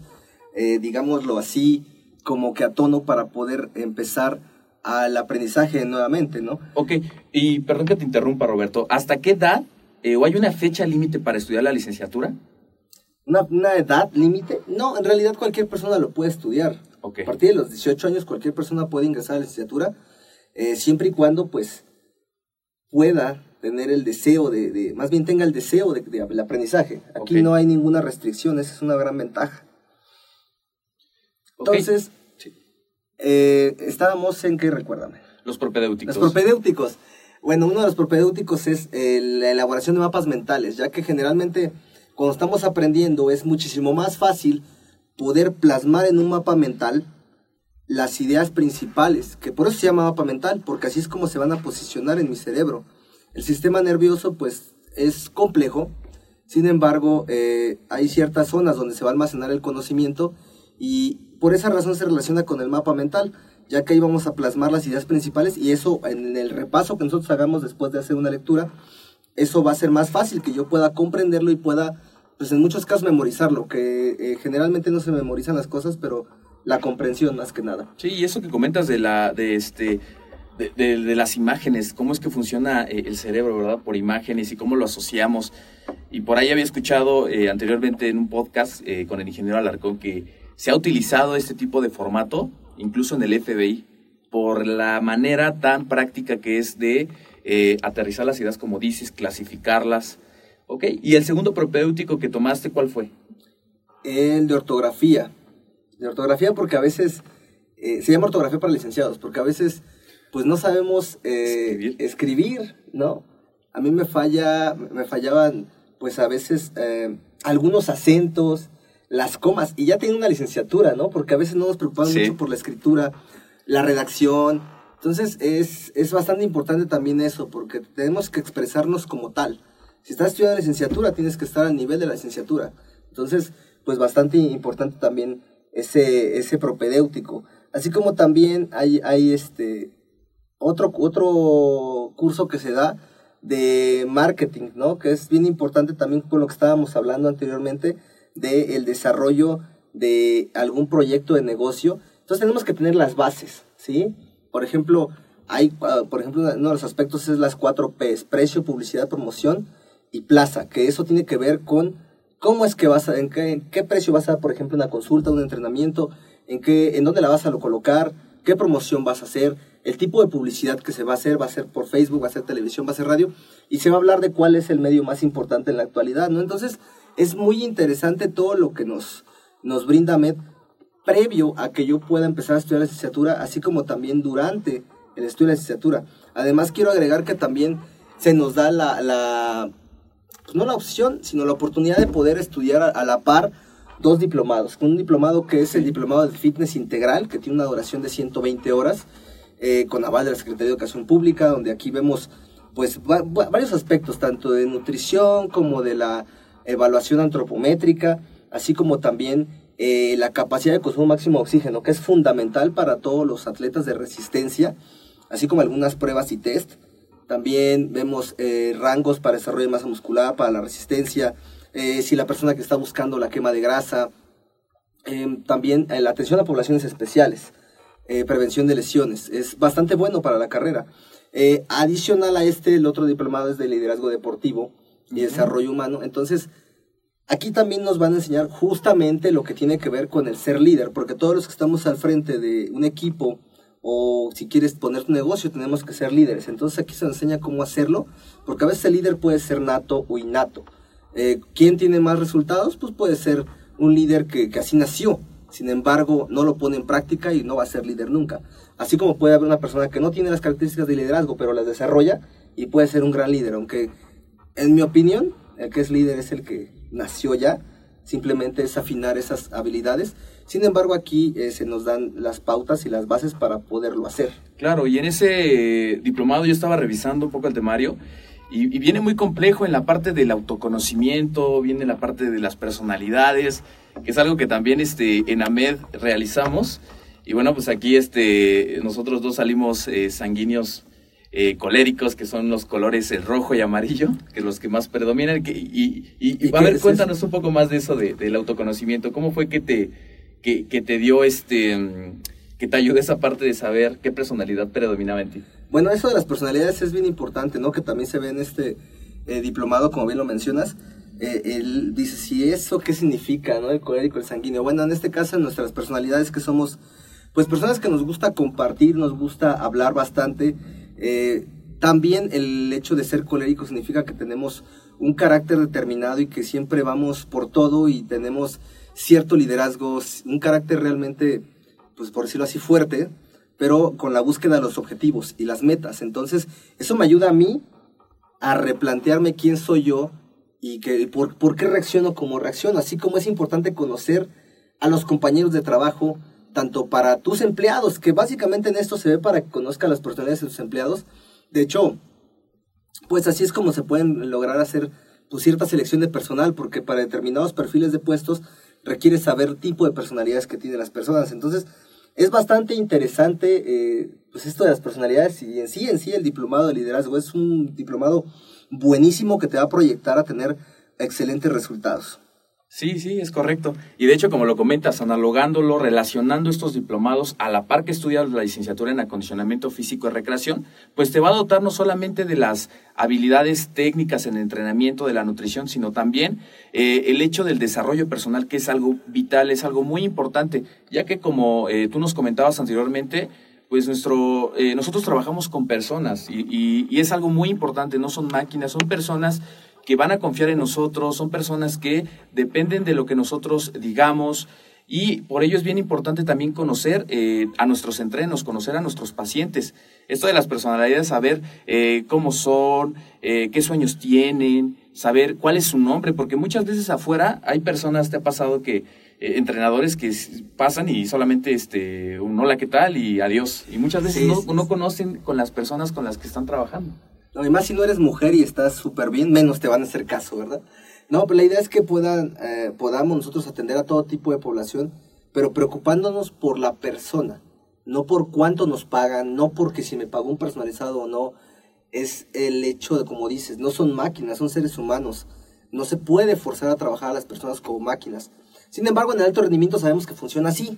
digámoslo así, como que a tono para poder empezar al aprendizaje nuevamente, ¿no? Ok, y perdón que te interrumpa, Roberto, ¿hasta qué edad o hay una fecha límite para estudiar la licenciatura? Una, edad límite. No, en realidad cualquier persona lo puede estudiar. A partir de los 18 años cualquier persona puede ingresar a la licenciatura, eh, siempre y cuando pues pueda tener el deseo de, más bien tenga el deseo del de, aprendizaje. Aquí no hay ninguna restricción, esa es una gran ventaja. Entonces, eh, estábamos en qué, recuérdame. Los propedéuticos. Los propedéuticos. Bueno, uno de los propedéuticos es eh, la elaboración de mapas mentales, ya que generalmente cuando estamos aprendiendo es muchísimo más fácil poder plasmar en un mapa mental las ideas principales, que por eso se llama mapa mental, porque así es como se van a posicionar en mi cerebro. El sistema nervioso pues es complejo, sin embargo eh, hay ciertas zonas donde se va a almacenar el conocimiento y por esa razón se relaciona con el mapa mental, ya que ahí vamos a plasmar las ideas principales y eso en el repaso que nosotros hagamos después de hacer una lectura eso va a ser más fácil que yo pueda comprenderlo y pueda, pues en muchos casos memorizarlo, que eh, generalmente no se memorizan las cosas, pero la comprensión más que nada. Sí, y eso que comentas de la, de este, de, las imágenes, cómo es que funciona eh, el cerebro, ¿verdad? Por imágenes y cómo lo asociamos. Y por ahí había escuchado eh, anteriormente en un podcast con el ingeniero Alarcón que se ha utilizado este tipo de formato, incluso en el FBI, por la manera tan práctica que es de eh, aterrizar las ideas como dices, clasificarlas. ¿Ok? ¿Y el segundo propedéutico que tomaste, cuál fue? El de ortografía. De ortografía porque a veces eh, se llama ortografía para licenciados, porque a veces pues no sabemos eh, Escribir. escribir, ¿no? A mí me falla, me fallaban pues a veces eh, algunos acentos, las comas, y ya tengo una licenciatura, ¿no? Porque a veces no nos preocupamos Sí. mucho por la escritura, la redacción. Entonces es, es bastante importante también eso, porque tenemos que expresarnos como tal. Si estás estudiando licenciatura, tienes que estar al nivel de la licenciatura. Entonces, pues bastante importante también ese, ese propedéutico. Así como también hay, hay este otro, otro curso que se da de marketing, ¿no? Que es bien importante también con lo que estábamos hablando anteriormente de el desarrollo de algún proyecto de negocio. Entonces tenemos que tener las bases, ¿sí? Por ejemplo, hay, ah, por ejemplo, uno de los aspectos es las cuatro P's, precio, publicidad, promoción y plaza, que eso tiene que ver con cómo es que vas a, en qué, en qué precio vas a, por ejemplo, una consulta, un entrenamiento, en qué, en dónde la vas a lo colocar, qué promoción vas a hacer, el tipo de publicidad que se va a hacer, va a ser por Facebook, va a ser televisión, va a ser radio, y se va a hablar de cuál es el medio más importante en la actualidad, ¿no? Entonces, es muy interesante todo lo que nos, nos brinda MED previo a que yo pueda empezar a estudiar la licenciatura, así como también durante el estudio de la licenciatura. Además, quiero agregar que también se nos da la pues no la opción, sino la oportunidad de poder estudiar a, la par dos diplomados. Un diplomado que es el diplomado de fitness integral, que tiene una duración de 120 horas, eh, con aval de la Secretaría de Educación Pública, donde aquí vemos pues va- va- varios aspectos, tanto de nutrición como de la evaluación antropométrica, así como también eh, la capacidad de consumo máximo de oxígeno, que es fundamental para todos los atletas de resistencia, así como algunas pruebas y test. También vemos eh, rangos para desarrollo de masa muscular, para la resistencia, eh, si la persona que está buscando la quema de grasa, eh, también eh, la atención a poblaciones especiales, prevención de lesiones, es bastante bueno para la carrera. Adicional a este, el otro diplomado es de liderazgo deportivo y desarrollo humano. Entonces, aquí también nos van a enseñar justamente lo que tiene que ver con el ser líder, porque todos los que estamos al frente de un equipo o si quieres poner tu negocio, tenemos que ser líderes. Entonces aquí se enseña cómo hacerlo, porque a veces el líder puede ser nato o innato. Eh, ¿Quién tiene más resultados? Pues puede ser un líder que, que así nació, sin embargo no lo pone en práctica y no va a ser líder nunca. Así como puede haber una persona que no tiene las características de liderazgo, pero las desarrolla y puede ser un gran líder, aunque en mi opinión el que es líder es el que nació ya, simplemente es afinar esas habilidades. Sin embargo aquí eh, se nos dan las pautas y las bases para poderlo hacer. Claro, y en ese eh, diplomado yo estaba revisando un poco el temario y, y viene muy complejo en la parte del autoconocimiento, viene la parte de las personalidades, que es algo que también este, en AMED realizamos. Y bueno, pues aquí este, nosotros dos salimos eh, sanguíneos eh, coléricos, que son los colores el rojo y amarillo, que los que más predominan. que- y, y, y, ¿Y a ver, cuéntanos un poco más de eso, de- del autoconocimiento. ¿Cómo fue que te, que, te dio este, que te ayudó esa parte de saber qué personalidad predominaba en ti? Bueno, eso de las personalidades es bien importante, ¿no? Que también se ve en este eh, diplomado, como bien lo mencionas. Eh, él dice, si eso, ¿qué significa, no? El colérico, el sanguíneo. Bueno, en este caso, en nuestras personalidades que somos, pues, personas que nos gusta compartir, nos gusta hablar bastante. eh, también el hecho de ser colérico significa que tenemos un carácter determinado y que siempre vamos por todo y tenemos cierto liderazgo, un carácter realmente, pues por decirlo así, fuerte, pero con la búsqueda de los objetivos y las metas. Entonces, eso me ayuda a mí a replantearme quién soy yo y que, por, por qué reacciono como reacciono, así como es importante conocer a los compañeros de trabajo, tanto para tus empleados, que básicamente en esto se ve para que conozca las personalidades de tus empleados. De hecho, pues así es como se pueden lograr hacer pues, cierta selección de personal, porque para determinados perfiles de puestos requiere saber tipo de personalidades que tienen las personas. Entonces, es bastante interesante eh, pues esto de las personalidades y en sí, en sí, el diplomado de liderazgo es un diplomado buenísimo que te va a proyectar a tener excelentes resultados. Sí, sí, es correcto. Y de hecho, como lo comentas, analogándolo, relacionando estos diplomados a la par que estudias la licenciatura en acondicionamiento físico y recreación, pues te va a dotar no solamente de las habilidades técnicas en el entrenamiento, de la nutrición, sino también eh, el hecho del desarrollo personal, que es algo vital, es algo muy importante, ya que como eh, tú nos comentabas anteriormente, pues nuestro, eh, nosotros trabajamos con personas y, y- y es algo muy importante, no son máquinas, son personas que van a confiar en nosotros, son personas que dependen de lo que nosotros digamos Y por ello es bien importante también conocer eh, a nuestros entrenos, conocer a nuestros pacientes. Esto de las personalidades, saber eh, cómo son, eh, qué sueños tienen, saber cuál es su nombre, porque muchas veces afuera hay personas, te ha pasado que entrenadores que pasan y solamente este, un hola, ¿qué tal? y adiós. Y muchas veces no, no, conocen con las personas con las que están trabajando. Además, si no eres mujer y estás súper bien, menos te van a hacer caso, ¿verdad? No, pero la idea es que puedan, eh, podamos nosotros atender a todo tipo de población, pero preocupándonos por la persona, no por cuánto nos pagan, no porque si me pagó un personalizado o no, es el hecho de, como dices, no son máquinas, son seres humanos. No se puede forzar a trabajar a las personas como máquinas. Sin embargo, en el alto rendimiento sabemos que funciona así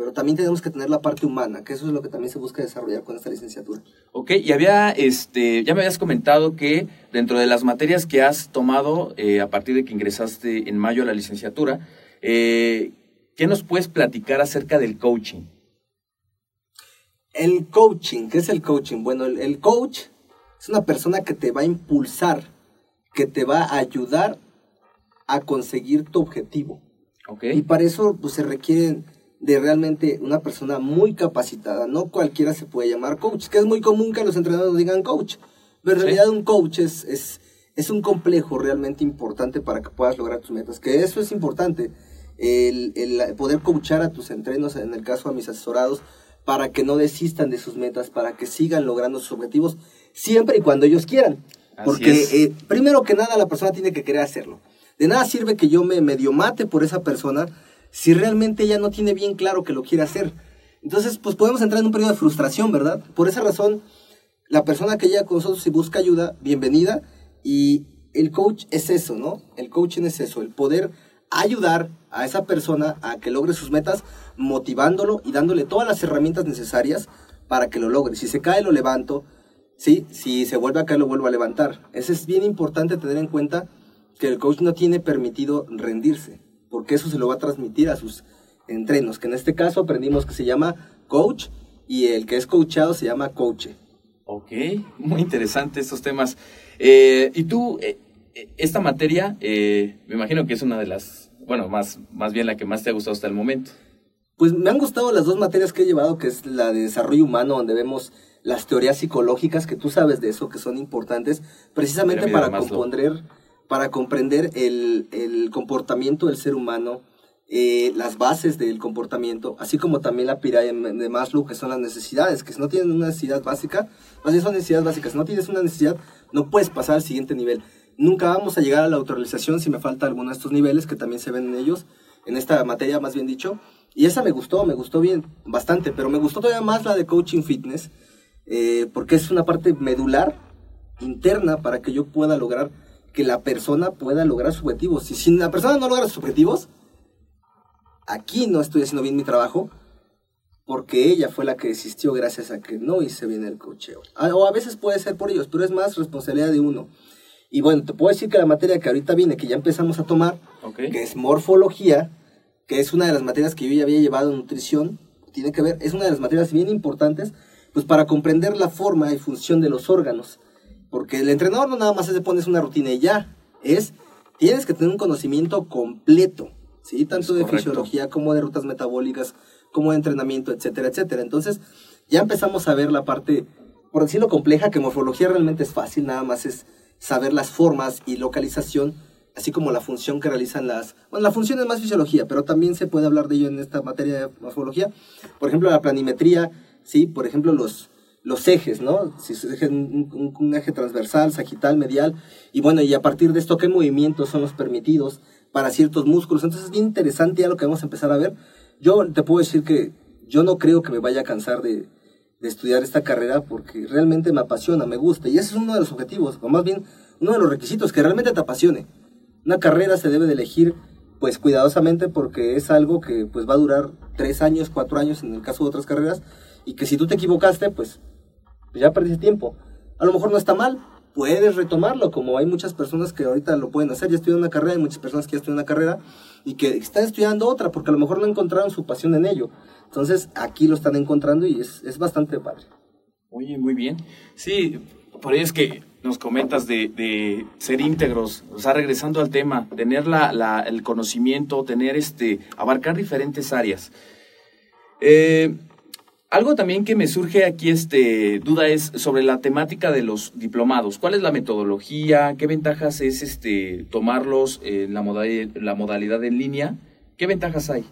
pero también tenemos que tener la parte humana, que eso es lo que también se busca desarrollar con esta licenciatura. Ok, y había, este, ya me habías comentado que dentro de las materias que has tomado eh, a partir de que ingresaste en mayo a la licenciatura, eh, ¿qué nos puedes platicar acerca del coaching? El coaching, ¿qué es el coaching? Bueno, el, coach es una persona que te va a impulsar, que te va a ayudar a conseguir tu objetivo. Okay. Y para eso pues, se requieren de realmente una persona muy capacitada. No cualquiera se puede llamar coach, que es muy común que los entrenadores digan coach, pero en realidad un coach es, es, es, un complejo realmente importante para que puedas lograr tus metas, que eso es importante, el, el poder coachar a tus entrenos, en el caso a mis asesorados, para que no desistan de sus metas, para que sigan logrando sus objetivos, siempre y cuando ellos quieran. Porque eh, primero que nada la persona tiene que querer hacerlo. De nada sirve que yo me medio mate por esa persona si realmente ella no tiene bien claro que lo quiere hacer. Entonces, pues podemos entrar en un periodo de frustración, ¿verdad? Por esa razón, la persona que llega con nosotros y busca ayuda, bienvenida. Y el coach es eso, ¿no? El coaching es eso, el poder ayudar a esa persona a que logre sus metas, motivándolo y dándole todas las herramientas necesarias para que lo logre. Si se cae, lo levanto. ¿sí? Si se vuelve a caer, lo vuelvo a levantar. Eso es bien importante tener en cuenta que el coach no tiene permitido rendirse porque eso se lo va a transmitir a sus entrenos, que en este caso aprendimos que se llama coach y el que es coachado se llama coache. Ok, muy interesante estos temas. Eh, y tú, eh, esta materia, eh, me imagino que es una de las, bueno, más, más bien la que más te ha gustado hasta el momento. Pues me han gustado las dos materias que he llevado, que es la de desarrollo humano, donde vemos las teorías psicológicas, que tú sabes de eso, que son importantes, precisamente para comprender para comprender el, comportamiento del ser humano, eh, las bases del comportamiento, así como también la pirámide de Maslow, que son las necesidades, que si no tienes una necesidad básica, más bien son necesidades básicas, si no tienes una necesidad, no puedes pasar al siguiente nivel. Nunca vamos a llegar a la autorrealización si me falta alguno de estos niveles que también se ven en ellos, en esta materia más bien dicho. Y esa me gustó, me gustó bien, bastante, pero me gustó todavía más la de coaching fitness, eh, porque es una parte medular, interna, para que yo pueda lograr que la persona pueda lograr sus objetivos. Si, si la persona no logra sus objetivos, aquí no estoy haciendo bien mi trabajo, porque ella fue la que desistió gracias a que no hice bien el cocheo. O a veces puede ser por ellos, pero es más responsabilidad de uno. Y bueno, te puedo decir que la materia que ahorita viene, que ya empezamos a tomar, que es morfología, que es una de las materias que yo ya había llevado en nutrición, tiene que ver, es una de las materias bien importantes, pues para comprender la forma y función de los órganos. Porque el entrenador no nada más se pones una rutina y ya. Es, tienes que tener un conocimiento completo, ¿sí? Tanto de fisiología como de rutas metabólicas, como de entrenamiento, etcétera, etcétera. Entonces, ya empezamos a ver la parte, por decirlo compleja, que morfología realmente es fácil, nada más es saber las formas y localización, así como la función que realizan las... Bueno, la función es más fisiología, pero también se puede hablar de ello en esta materia de morfología. Por ejemplo, la planimetría, ¿sí? Por ejemplo, los, los ejes, ¿no? Si es un, eje transversal, sagital, medial, y bueno, y a partir de esto, ¿qué movimientos son los permitidos para ciertos músculos? Entonces es bien interesante ya lo que vamos a empezar a ver. Yo te puedo decir que yo no creo que me vaya a cansar de, de estudiar esta carrera porque realmente me apasiona, me gusta, y ese es uno de los objetivos, o más bien uno de los requisitos, que realmente te apasione. Una carrera se debe de elegir pues cuidadosamente porque es algo que pues va a durar tres años, cuatro años en el caso de otras carreras, y que si tú te equivocaste, pues pues ya perdiste tiempo. A lo mejor no está mal, puedes retomarlo, como hay muchas personas que ahorita lo pueden hacer, ya estudian una carrera, hay muchas personas que ya estudian una carrera y que están estudiando otra, porque a lo mejor no encontraron su pasión en ello. Entonces aquí lo están encontrando y es, es bastante padre. Oye, muy bien. Sí, por ahí es que nos comentas de, ser íntegros, o sea, regresando al tema, tener el conocimiento, tener este, abarcar diferentes áreas. Eh, algo también que me surge aquí este duda es sobre la temática de los diplomados. ¿Cuál es la metodología? ¿Qué ventajas es este tomarlos en la modalidad, la modalidad en línea? ¿Qué ventajas hay?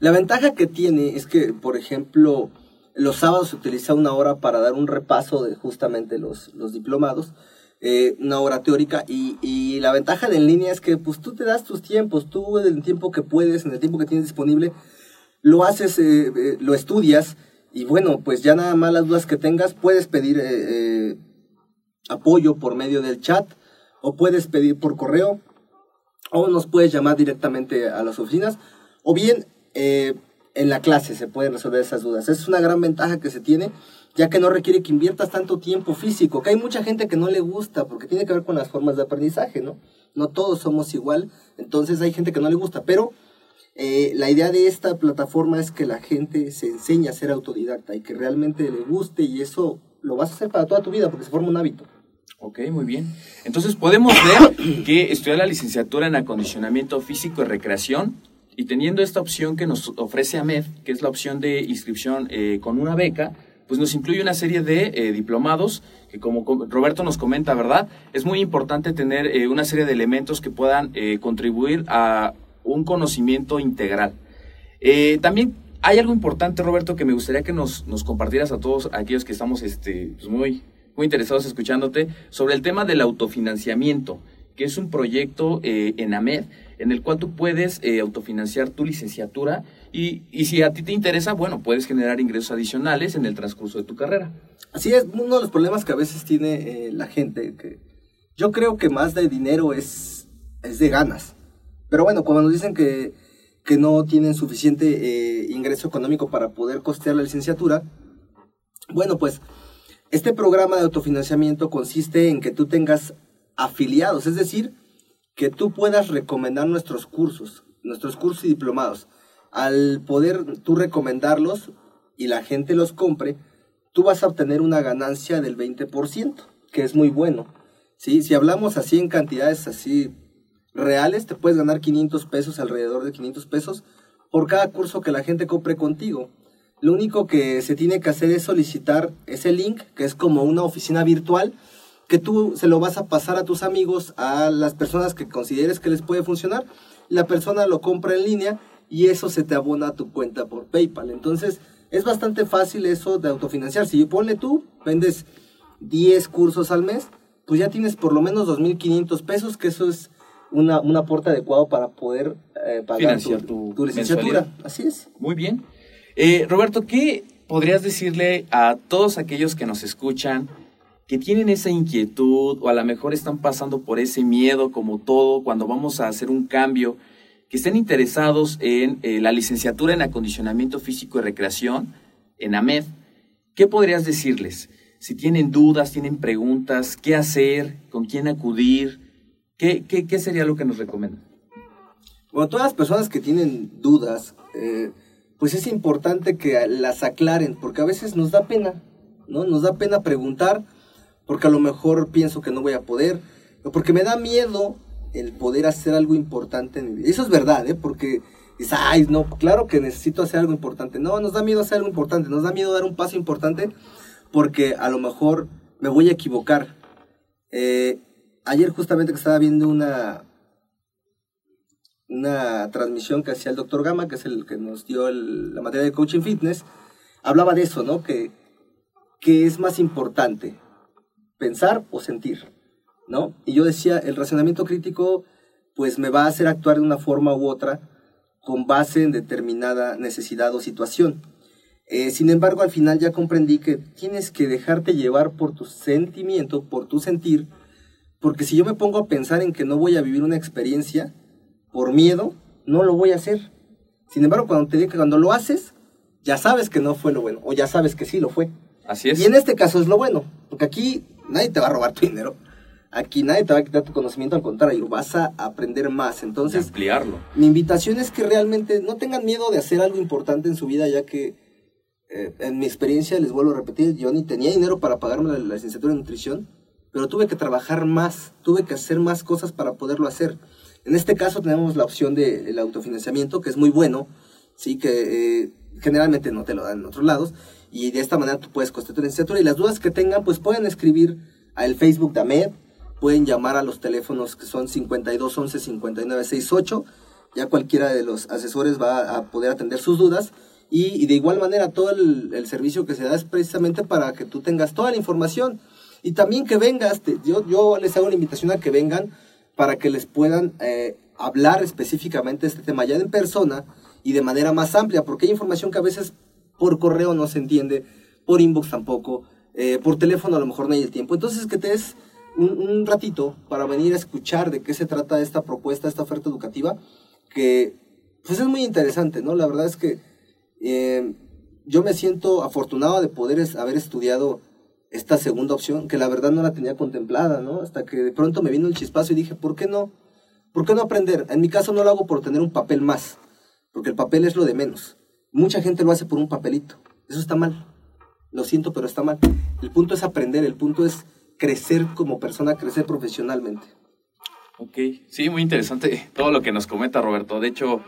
La ventaja que tiene es que, por ejemplo, los sábados se utiliza una hora para dar un repaso de justamente los, los diplomados, eh, una hora teórica, y, y, la ventaja de en línea es que pues tú te das tus tiempos, tú en el tiempo que puedes, en el tiempo que tienes disponible, lo haces, eh, eh, lo estudias y bueno, pues ya nada más las dudas que tengas, puedes pedir eh, eh, apoyo por medio del chat o puedes pedir por correo o nos puedes llamar directamente a las oficinas o bien eh, en la clase se pueden resolver esas dudas. Es una gran ventaja que se tiene ya que no requiere que inviertas tanto tiempo físico, que hay mucha gente que no le gusta porque tiene que ver con las formas de aprendizaje, ¿no? No todos somos igual, entonces hay gente que no le gusta, pero eh, la idea de esta plataforma es que la gente se enseñe a ser autodidacta y que realmente le guste y eso lo vas a hacer para toda tu vida porque se forma un hábito. Ok, muy bien. Entonces podemos ver que estudiar la licenciatura en acondicionamiento físico y recreación y teniendo esta opción que nos ofrece AMED, que es la opción de inscripción eh, con una beca, pues nos incluye una serie de eh, diplomados que como Roberto nos comenta, ¿verdad? Es muy importante tener una serie de elementos que puedan contribuir a un conocimiento integral. Eh, también hay algo importante, Roberto, que me gustaría que nos, nos compartieras a todos aquellos que estamos este, pues muy, muy interesados escuchándote sobre el tema del autofinanciamiento, que es un proyecto eh, en AMED en el cual tú puedes eh, autofinanciar tu licenciatura y, y, si a ti te interesa, bueno, puedes generar ingresos adicionales en el transcurso de tu carrera. Así es, uno de los problemas que a veces tiene la gente, yo creo que más de dinero es, es de ganas. Pero bueno, cuando nos dicen que, que no tienen suficiente eh, ingreso económico para poder costear la licenciatura, bueno, pues este programa de autofinanciamiento consiste en que tú tengas afiliados, es decir, que tú puedas recomendar nuestros cursos, nuestros cursos y diplomados. Al poder tú recomendarlos y la gente los compre, tú vas a obtener una ganancia del 20%, que es muy bueno. ¿sí? Si hablamos así en cantidades así reales, te puedes ganar 500 pesos, alrededor de 500 pesos, por cada curso que la gente compre contigo. Lo único que se tiene que hacer es solicitar ese link, que es como una oficina virtual, que tú se lo vas a pasar a tus amigos, a las personas que consideres que les puede funcionar. La persona lo compra en línea y eso se te abona a tu cuenta por PayPal. Entonces, es bastante fácil eso de autofinanciar. Si ponle tú, vendes 10 cursos al mes, pues ya tienes por lo menos 2.500 pesos, que eso es una, un aporte adecuado para poder eh, pagar tu, licenciatura. Así es. Muy bien. Eh, Roberto, ¿qué podrías decirle a todos aquellos que nos escuchan que tienen esa inquietud o a lo mejor están pasando por ese miedo como todo cuando vamos a hacer un cambio, que estén interesados en eh, la licenciatura en acondicionamiento físico y recreación en AMED? ¿Qué podrías decirles? Si tienen dudas, tienen preguntas, qué hacer, con quién acudir, ¿Qué, qué, sería lo que nos recomienda? Bueno, todas las personas que tienen dudas, eh, pues es importante que las aclaren, porque a veces nos da pena, ¿no? Nos da pena preguntar, porque a lo mejor pienso que no voy a poder, o porque me da miedo el poder hacer algo importante. En Eso es verdad, ¿eh? Porque dices, ay, no, claro que necesito hacer algo importante. No, nos da miedo hacer algo importante, nos da miedo dar un paso importante, porque a lo mejor me voy a equivocar. Eh, ayer justamente que estaba viendo una, una transmisión que hacía el doctor Gama, que es el que nos dio la materia de coaching fitness, hablaba de eso, ¿no? Que, que es más importante, pensar o sentir, ¿no? Y yo decía, el razonamiento crítico, pues me va a hacer actuar de una forma u otra con base en determinada necesidad o situación. Eh, sin embargo, al final ya comprendí que tienes que dejarte llevar por tu sentimiento, por tu sentir, porque si yo me pongo a pensar en que no voy a vivir una experiencia por miedo, no lo voy a hacer. Sin embargo, cuando te digo que cuando lo haces, ya sabes que no fue lo bueno, o ya sabes que sí lo fue. Así es. Y en este caso es lo bueno, porque aquí nadie te va a robar tu dinero. Aquí nadie te va a quitar tu conocimiento, al contrario, vas a aprender más. Entonces, ampliarlo. Mi invitación es que realmente no tengan miedo de hacer algo importante en su vida, ya que eh, en mi experiencia, les vuelvo a repetir, yo ni tenía dinero para pagarme la licenciatura en nutrición pero tuve que trabajar más, tuve que hacer más cosas para poderlo hacer. En este caso tenemos la opción del autofinanciamiento, que es muy bueno, sí, que eh, generalmente no te lo dan en otros lados, y de esta manera tú puedes costear tu licenciatura, y las dudas que tengan, pues pueden escribir al Facebook de AMED, pueden llamar a los teléfonos que son 5211 5968, ya cualquiera de los asesores va a poder atender sus dudas, y, de igual manera todo el, el, servicio que se da es precisamente para que tú tengas toda la información y también que vengas, yo, yo les hago la invitación a que vengan para que les puedan eh, hablar específicamente de este tema ya en persona y de manera más amplia, porque hay información que a veces por correo no se entiende, por inbox tampoco, eh, por teléfono a lo mejor no hay el tiempo. Entonces que te des un, ratito para venir a escuchar de qué se trata esta propuesta, esta oferta educativa, que pues es muy interesante, ¿no? La verdad es que eh, yo me siento afortunado de poder haber estudiado esta segunda opción, que la verdad no la tenía contemplada, ¿no? Hasta que de pronto me vino el chispazo y dije, ¿por qué no? ¿Por qué no aprender? En mi caso no lo hago por tener un papel más, porque el papel es lo de menos. Mucha gente lo hace por un papelito. Eso está mal. Lo siento, pero está mal. El punto es aprender, el punto es crecer como persona, crecer profesionalmente. Ok, sí, muy interesante todo lo que nos comenta Roberto. De hecho,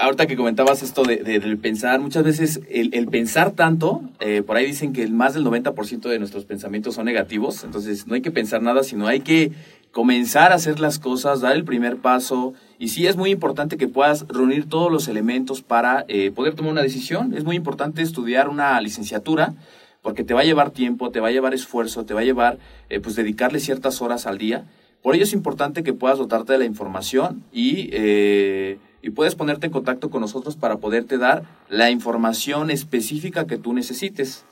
ahorita que comentabas esto de, del pensar, muchas veces el, pensar tanto, eh, por ahí dicen que más del 90% de nuestros pensamientos son negativos, entonces no hay que pensar nada, sino hay que comenzar a hacer las cosas, dar el primer paso. Y sí es muy importante que puedas reunir todos los elementos para eh, poder tomar una decisión. Es muy importante estudiar una licenciatura porque te va a llevar tiempo, te va a llevar esfuerzo, te va a llevar eh, pues dedicarle ciertas horas al día. Por ello es importante que puedas dotarte de la información y y puedes ponerte en contacto con nosotros para poderte dar la información específica que tú necesites.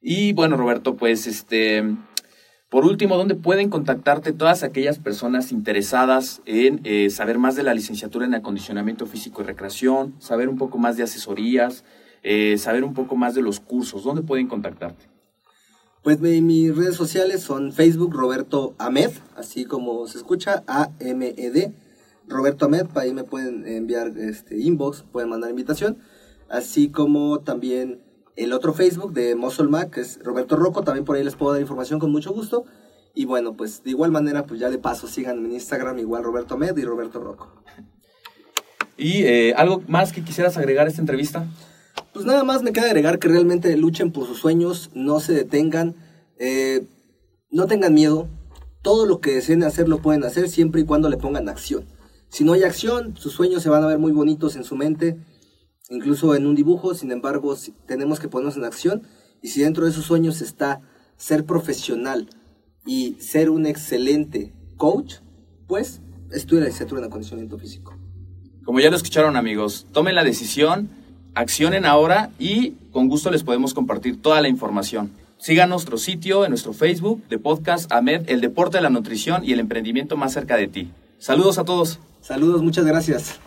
Y bueno, Roberto, pues este, por último, ¿dónde pueden contactarte todas aquellas personas interesadas en eh, saber más de la licenciatura en acondicionamiento físico y recreación, saber un poco más de asesorías, eh, saber un poco más de los cursos? ¿Dónde pueden contactarte? Pues mis redes sociales son Facebook Roberto Ahmed, así como se escucha, A-M-E-D Roberto Ahmed, ahí me pueden enviar este inbox, pueden mandar invitación, así como también el otro Facebook de Muscle Mac, que es Roberto Rocco, también por ahí les puedo dar información con mucho gusto. Y bueno, pues de igual manera, pues ya de paso sigan en Instagram igual Roberto Ahmed y Roberto Rocco. ¿Y eh, algo más que quisieras agregar a esta entrevista? Pues nada más me queda agregar que realmente luchen por sus sueños, no se detengan, eh, no tengan miedo, todo lo que deseen hacer lo pueden hacer siempre y cuando le pongan acción. Si no hay acción, sus sueños se van a ver muy bonitos en su mente, incluso en un dibujo, sin embargo, tenemos que ponernos en acción y si dentro de esos sueños está ser profesional y ser un excelente coach, pues estudia la licenciatura en acondicionamiento físico. Como ya lo escucharon amigos, tomen la decisión, accionen ahora y con gusto les podemos compartir toda la información. Sigan nuestro sitio en nuestro Facebook de Podcast AMED, el deporte, la nutrición y el emprendimiento más cerca de ti. Saludos a todos. Saludos, muchas gracias.